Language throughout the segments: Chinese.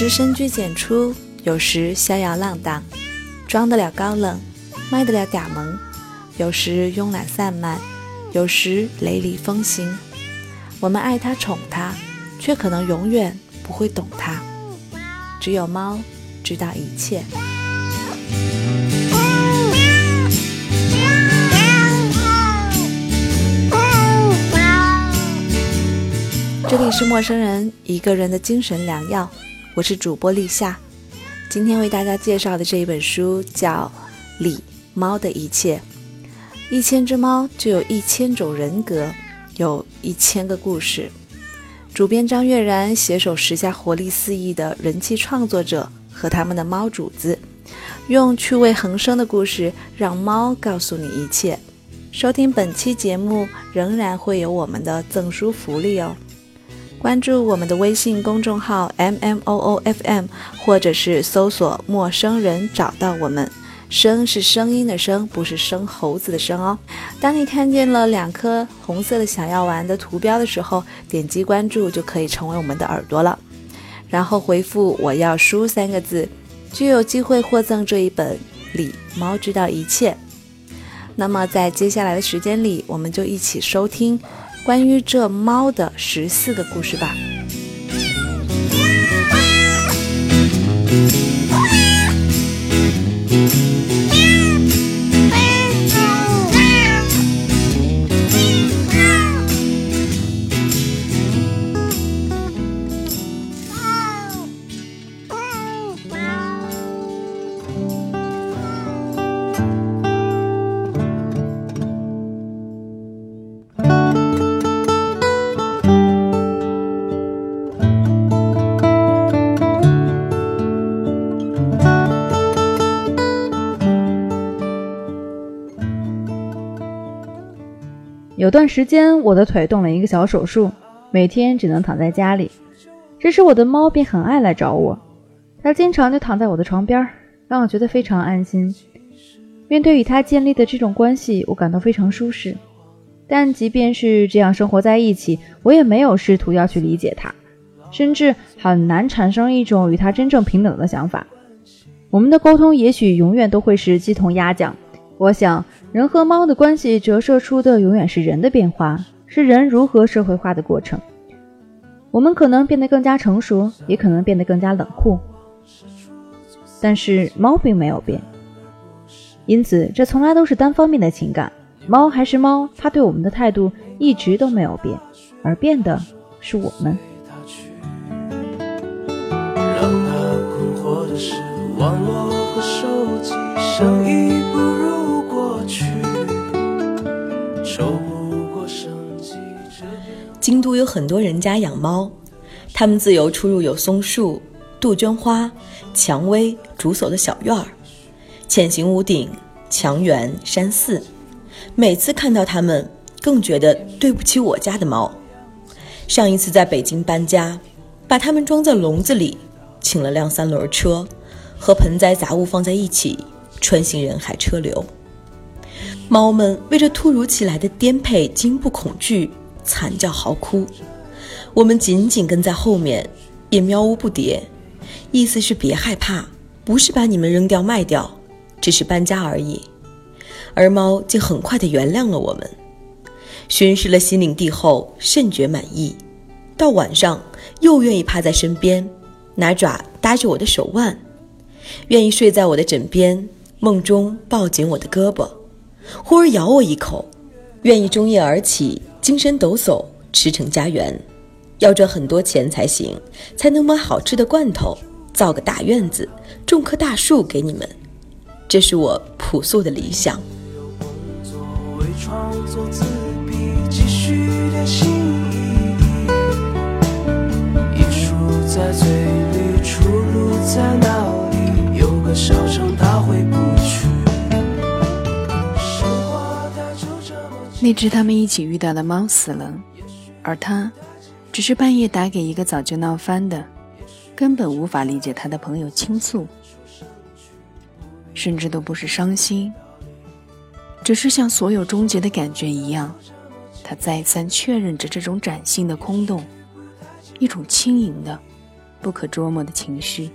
时深居简出，有时逍遥浪荡，装得了高冷，卖得了嗲萌；有时慵懒散漫，有时雷厉风行。我们爱它宠它，却可能永远不会懂它。只有猫知道一切。这里是陌生人一个人的精神良药，我是主播立夏。今天为大家介绍的这一本书叫《李猫的一切》。一千只猫就有一千种人格，有一千个故事。主编张悦然携手时下活力四溢的人气创作者和他们的猫主子，用趣味横生的故事让猫告诉你一切。收听本期节目仍然会有我们的赠书福利哦。关注我们的微信公众号 m m o o f m，或者是搜索“陌生人”找到我们。声是声音的声，不是生猴子的生哦。当你看见了两颗红色的小药丸的图标的时候，点击关注就可以成为我们的耳朵了。然后回复“我要书”三个字，就有机会获赠这一本《李猫知道一切》。那么在接下来的时间里，我们就一起收听。关于这猫的十四个故事吧。有段时间，我的腿动了一个小手术，每天只能躺在家里。这时，我的猫便很爱来找我，它经常就躺在我的床边，让我觉得非常安心。面对与它建立的这种关系，我感到非常舒适。但即便是这样生活在一起，我也没有试图要去理解它，甚至很难产生一种与它真正平等的想法。我们的沟通也许永远都会是鸡同鸭讲。我想。人和猫的关系折射出的永远是人的变化，是人如何社会化的过程。我们可能变得更加成熟，也可能变得更加冷酷，但是猫并没有变。因此，这从来都是单方面的情感。猫还是猫，它对我们的态度一直都没有变，而变的是我们。让困惑的是网络和手机京都有很多人家养猫，他们自由出入有松树、杜鹃花、蔷薇、竹叟的小院儿，浅行屋顶、墙垣、山寺。每次看到他们，更觉得对不起我家的猫。上一次在北京搬家，把它们装在笼子里，请了辆三轮车，和盆栽杂物放在一起，穿行人海车流。猫们为这突如其来的颠沛惊不恐惧，惨叫嚎哭。我们紧紧跟在后面，也喵呜不迭，意思是别害怕，不是把你们扔掉卖掉，只是搬家而已。而猫竟很快地原谅了我们，巡视了西领地后，甚觉满意。到晚上又愿意趴在身边，拿爪搭着我的手腕，愿意睡在我的枕边，梦中抱紧我的胳膊。忽而咬我一口，愿意中夜而起，精神抖擞，驰骋家园。要赚很多钱才行，才能买好吃的罐头，造个大院子，种棵大树给你们。这是我朴素的理想。艺术在嘴里，出路在哪里？有个小城，它会不那只他们一起遇到的猫死了，而他只是半夜打给一个早就闹翻的、根本无法理解他的朋友倾诉，甚至都不是伤心，只是像所有终结的感觉一样，他再三确认着这种崭新的空洞，一种轻盈的、不可捉摸的情绪。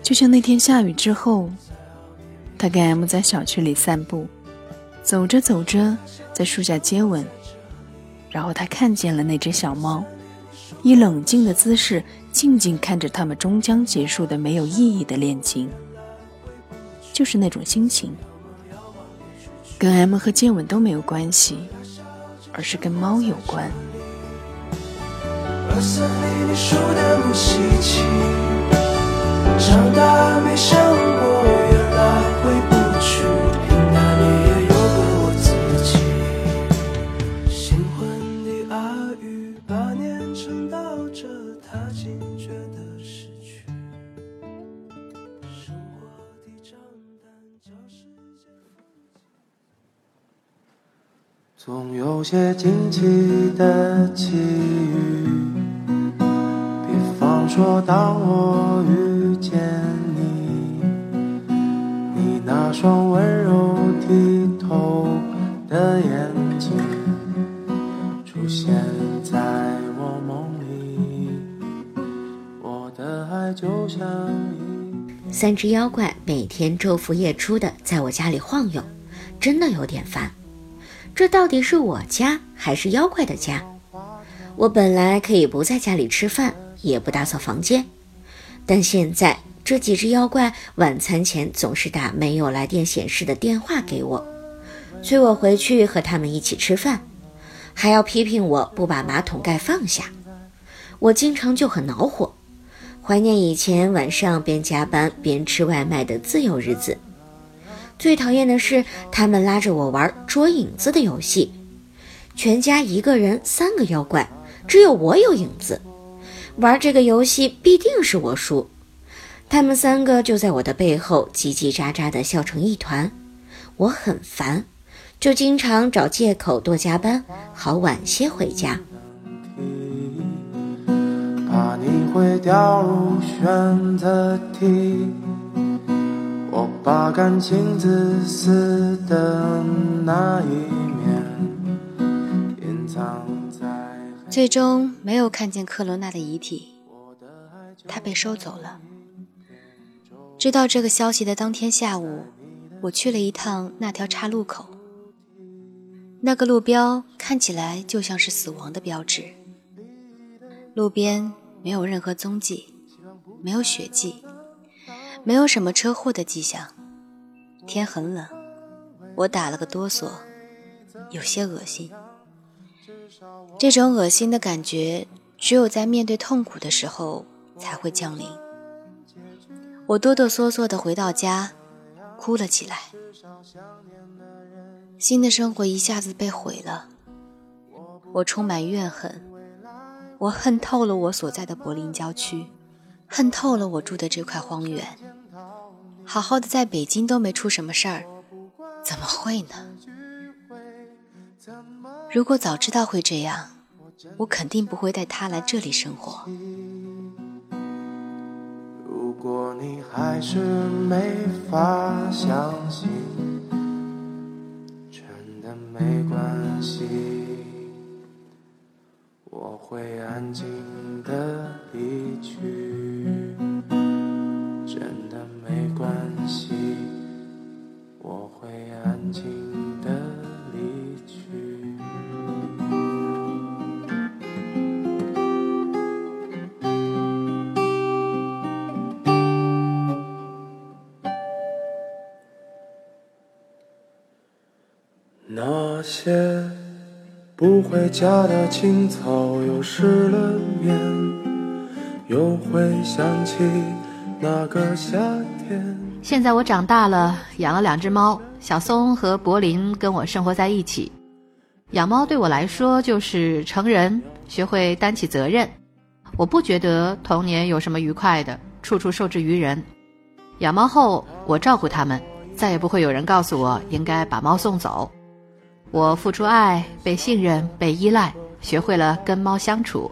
就像那天下雨之后，他跟 M 在小区里散步，走着走着，在树下接吻，然后他看见了那只小猫，以冷静的姿势静静看着他们终将结束的没有意义的恋情。就是那种心情，跟 M 和接吻都没有关系，而是跟猫有关。长大没想过，总有些惊奇的际遇，比方说当我遇。见你，你那双温柔剔透的眼睛，出现在我梦里。我的爱就像一三只妖怪每天昼伏夜出的在我家里晃悠，真的有点烦。这到底是我家还是妖怪的家？我本来可以不在家里吃饭，也不打扫房间。但现在这几只妖怪晚餐前总是打没有来电显示的电话给我，催我回去和他们一起吃饭，还要批评我不把马桶盖放下。我经常就很恼火，怀念以前晚上边加班边吃外卖的自由日子。最讨厌的是他们拉着我玩捉影子的游戏，全家一个人三个妖怪，只有我有影子。玩这个游戏必定是我输，他们三个就在我的背后叽叽喳喳地笑成一团，我很烦，就经常找借口多加班，好晚些回家。怕你会掉入选择题，我把感情自私的那一面隐藏。最终没有看见克罗娜的遗体，她被收走了。知道这个消息的当天下午，我去了一趟那条岔路口。那个路标看起来就像是死亡的标志。路边没有任何踪迹，没有血迹，没有什么车祸的迹象。天很冷，我打了个哆嗦，有些恶心。这种恶心的感觉，只有在面对痛苦的时候才会降临。我哆哆嗦嗦地回到家，哭了起来。新的生活一下子被毁了，我充满怨恨。我恨透了我所在的柏林郊区，恨透了我住的这块荒原。好好的在北京都没出什么事儿，怎么会呢？如果早知道会这样，我肯定不会带他来这里生活。如果你还是没法相信，真的没关系，那些不回家的青草又湿了面，又会想起那个夏天。现在我长大了，养了两只猫，小松和柏林跟我生活在一起。养猫对我来说就是成人，学会担起责任。我不觉得童年有什么愉快的，处处受制于人。养猫后，我照顾它们，再也不会有人告诉我应该把猫送走。我付出爱，被信任，被依赖，学会了跟猫相处。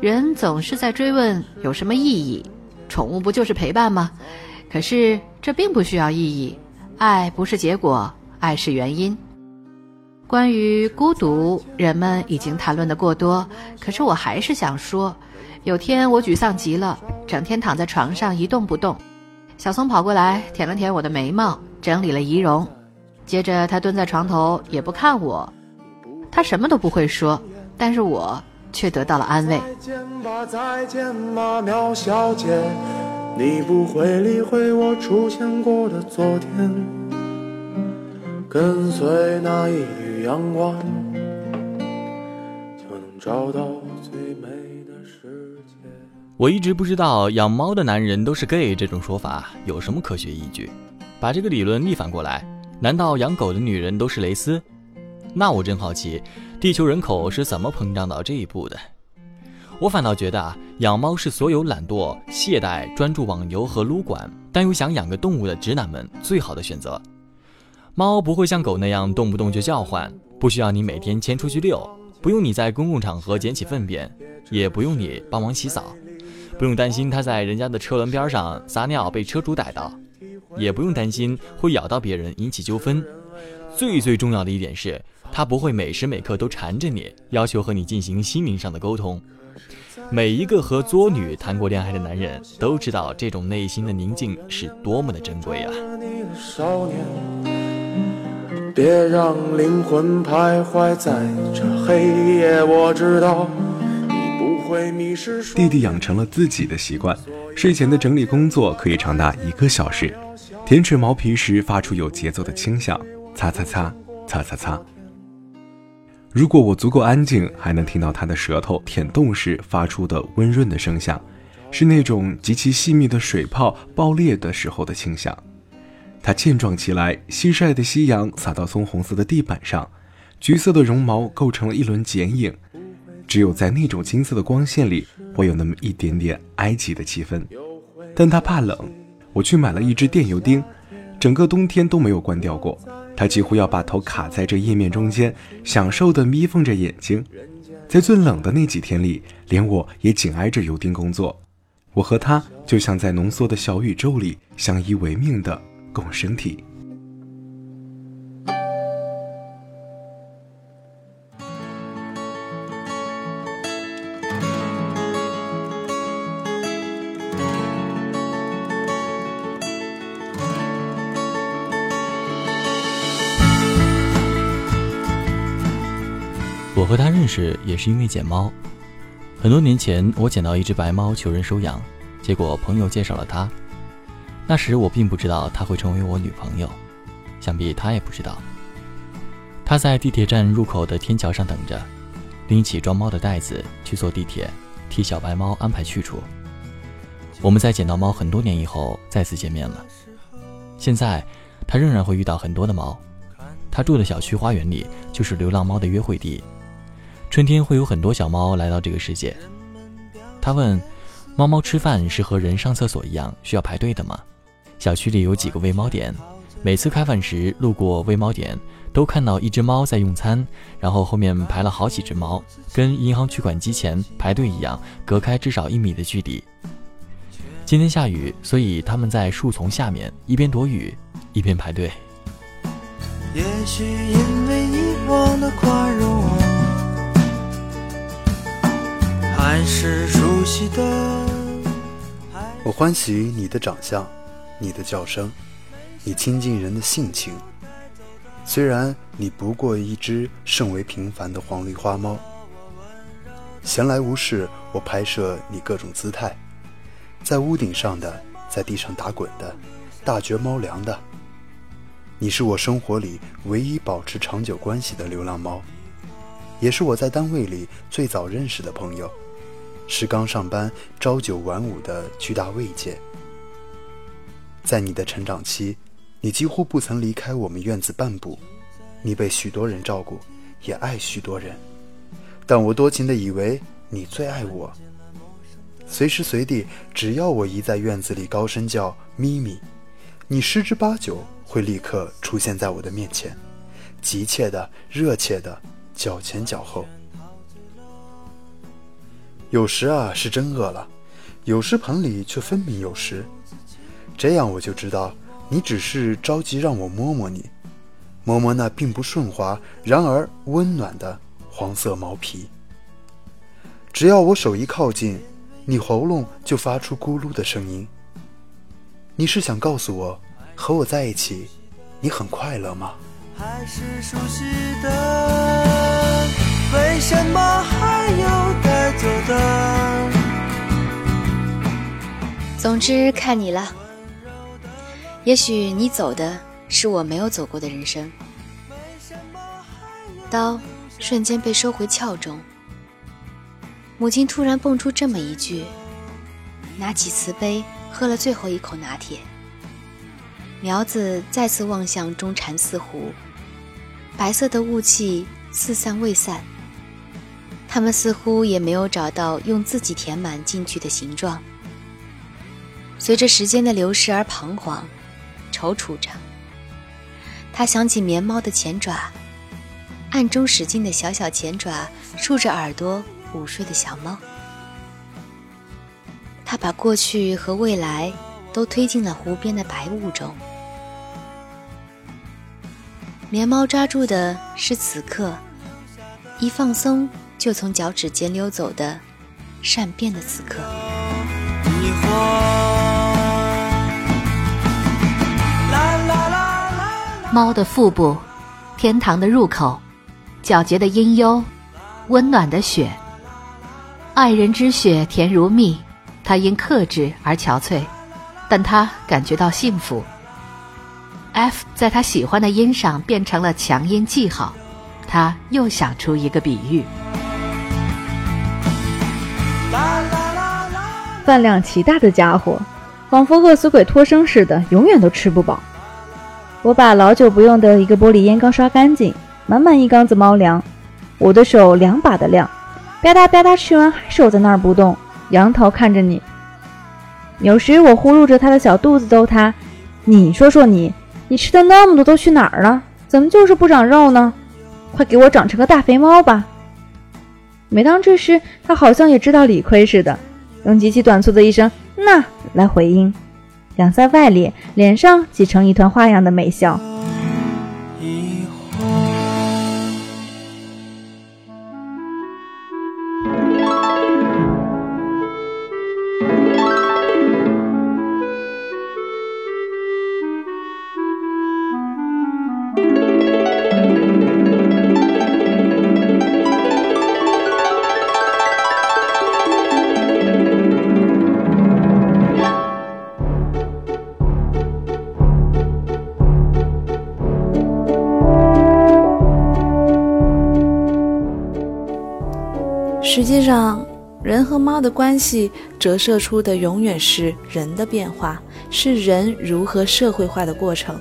人总是在追问有什么意义？宠物不就是陪伴吗？可是这并不需要意义。爱不是结果，爱是原因。关于孤独，人们已经谈论的过多，可是我还是想说，有天我沮丧极了，整天躺在床上一动不动。小松跑过来舔了舔我的眉毛，整理了仪容，接着他蹲在床头也不看我，他什么都不会说，但是我却得到了安慰。再见吧，再见吧，苗小姐，你不会理会我出现过的昨天。跟随那一缕阳光，就能找到最美的世界。我一直不知道养猫的男人都是 gay 这种说法有什么科学依据。把这个理论逆反过来，难道养狗的女人都是蕾丝？那我真好奇，地球人口是怎么膨胀到这一步的？我反倒觉得啊，养猫是所有懒惰、懈怠、专注网游和撸管，但又想养个动物的直男们最好的选择。猫不会像狗那样动不动就叫唤，不需要你每天牵出去遛，不用你在公共场合捡起粪便，也不用你帮忙洗澡，不用担心它在人家的车轮边上撒尿被车主逮到，也不用担心会咬到别人引起纠纷。最最重要的一点是，它不会每时每刻都缠着你，要求和你进行心灵上的沟通。每一个和作女谈过恋爱的男人都知道，这种内心的宁静是多么的珍贵啊！别让灵魂徘徊在这黑夜。我知道。弟弟养成了自己的习惯，睡前的整理工作可以长达一个小时。舔舐毛皮时发出有节奏的轻响，擦擦擦，擦擦擦。如果我足够安静，还能听到他的舌头舔动时发出的温润的声响，是那种极其细密的水泡爆裂的时候的轻响。它健壮起来，西晒的夕阳洒到棕红色的地板上，橘色的绒毛构成了一轮剪影。只有在那种金色的光线里，会有那么一点点埃及的气氛。但他怕冷，我去买了一只电油汀，整个冬天都没有关掉过。他几乎要把头卡在这页面中间，享受地眯缝着眼睛。在最冷的那几天里，连我也紧挨着油汀工作。我和他就像在浓缩的小宇宙里相依为命的共生体。是也是因为捡猫。很多年前，我捡到一只白猫，求人收养，结果朋友介绍了他。那时我并不知道她会成为我女朋友，想必她也不知道。她在地铁站入口的天桥上等着，拎起装猫的袋子去坐地铁，替小白猫安排去处。我们在捡到猫很多年以后再次见面了。现在，他仍然会遇到很多的猫。他住的小区花园里就是流浪猫的约会地。春天会有很多小猫来到这个世界。他问：“猫猫吃饭是和人上厕所一样需要排队的吗？”小区里有几个喂猫点，每次开饭时路过喂猫点，都看到一只猫在用餐，然后后面排了好几只猫，跟银行取款机前排队一样，隔开至少一米的距离。今天下雨，所以他们在树丛下面一边躲雨，一边排队。也许因为以往的宽容还是熟悉的。我欢喜你的长相，你的叫声，你亲近人的性情。虽然你不过一只甚为平凡的黄鹂花猫，闲来无事，我拍摄你各种姿态，在屋顶上的，在地上打滚的，大嚼猫粮的。你是我生活里唯一保持长久关系的流浪猫，也是我在单位里最早认识的朋友，是刚上班朝九晚五的巨大慰藉。在你的成长期，你几乎不曾离开我们院子半步，你被许多人照顾，也爱许多人，但我多情的以为你最爱我。随时随地，只要我一在院子里高声叫咪咪，你十之八九。会立刻出现在我的面前，急切的、热切的，脚前脚后。有时啊是真饿了，有时盆里却分明有食，这样我就知道你只是着急让我摸摸你。摸摸那并不顺滑，然而温暖的黄色毛皮。只要我手一靠近，你喉咙就发出咕噜的声音。你是想告诉我，和我在一起，你很快乐吗？还是熟悉的，为什么还有的？总之看你了，也许你走的是我没有走过的人生。刀瞬间被收回鞘中。母亲突然蹦出这么一句，拿起瓷杯喝了最后一口拿铁。苗子再次望向中禅寺湖，白色的雾气四散未散。他们似乎也没有找到用自己填满进去的形状。随着时间的流逝而彷徨、踌躇着，他想起棉猫的前爪，暗中使劲的小小前爪竖着耳朵。午睡的小猫，他把过去和未来都推进了湖边的白雾中。棉猫抓住的是此刻一放松就从脚趾间溜走的善变的此刻。猫的腹部，天堂的入口，皎洁的阴幽，温暖的雪。爱人之血甜如蜜，他因克制而憔悴，但他感觉到幸福。F 在他喜欢的音上变成了强音记号，他又想出一个比喻。饭量奇大的家伙，仿佛饿死鬼托生似的，永远都吃不饱。我把老久不用的一个玻璃烟缸刷干净，满满一缸子猫粮，我的手两把的量。吧嗒吧嗒，吃完还守在那儿不动，仰头看着你。有时我呼噜着他的小肚子逗他：“你说说你，你吃的那么多都去哪儿了？怎么就是不长肉呢？快给我长成个大肥猫吧！”每当这时，他好像也知道理亏似的，用极其短促的一声“那”来回应，两腮外咧，脸上挤成一团花样的美笑。实际上，人和猫的关系折射出的永远是人的变化，是人如何社会化的过程。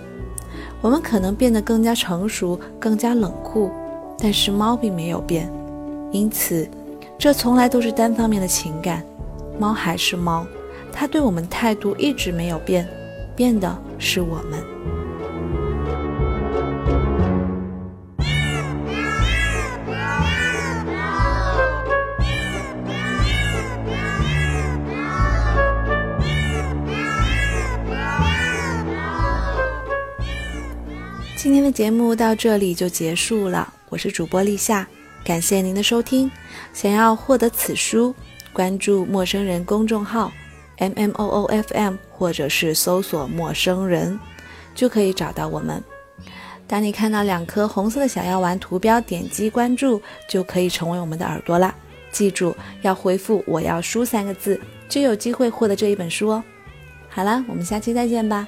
我们可能变得更加成熟，更加冷酷，但是猫并没有变。因此，这从来都是单方面的情感。猫还是猫，它对我们态度一直没有变，变的是我们。今天的节目到这里就结束了，我是主播立夏，感谢您的收听。想要获得此书，关注陌生人公众号 M M O O F M，或者是搜索陌生人，就可以找到我们。当你看到两颗红色的小药丸图标，点击关注就可以成为我们的耳朵啦。记住要回复“我要书”三个字，就有机会获得这一本书哦。好了，我们下期再见吧。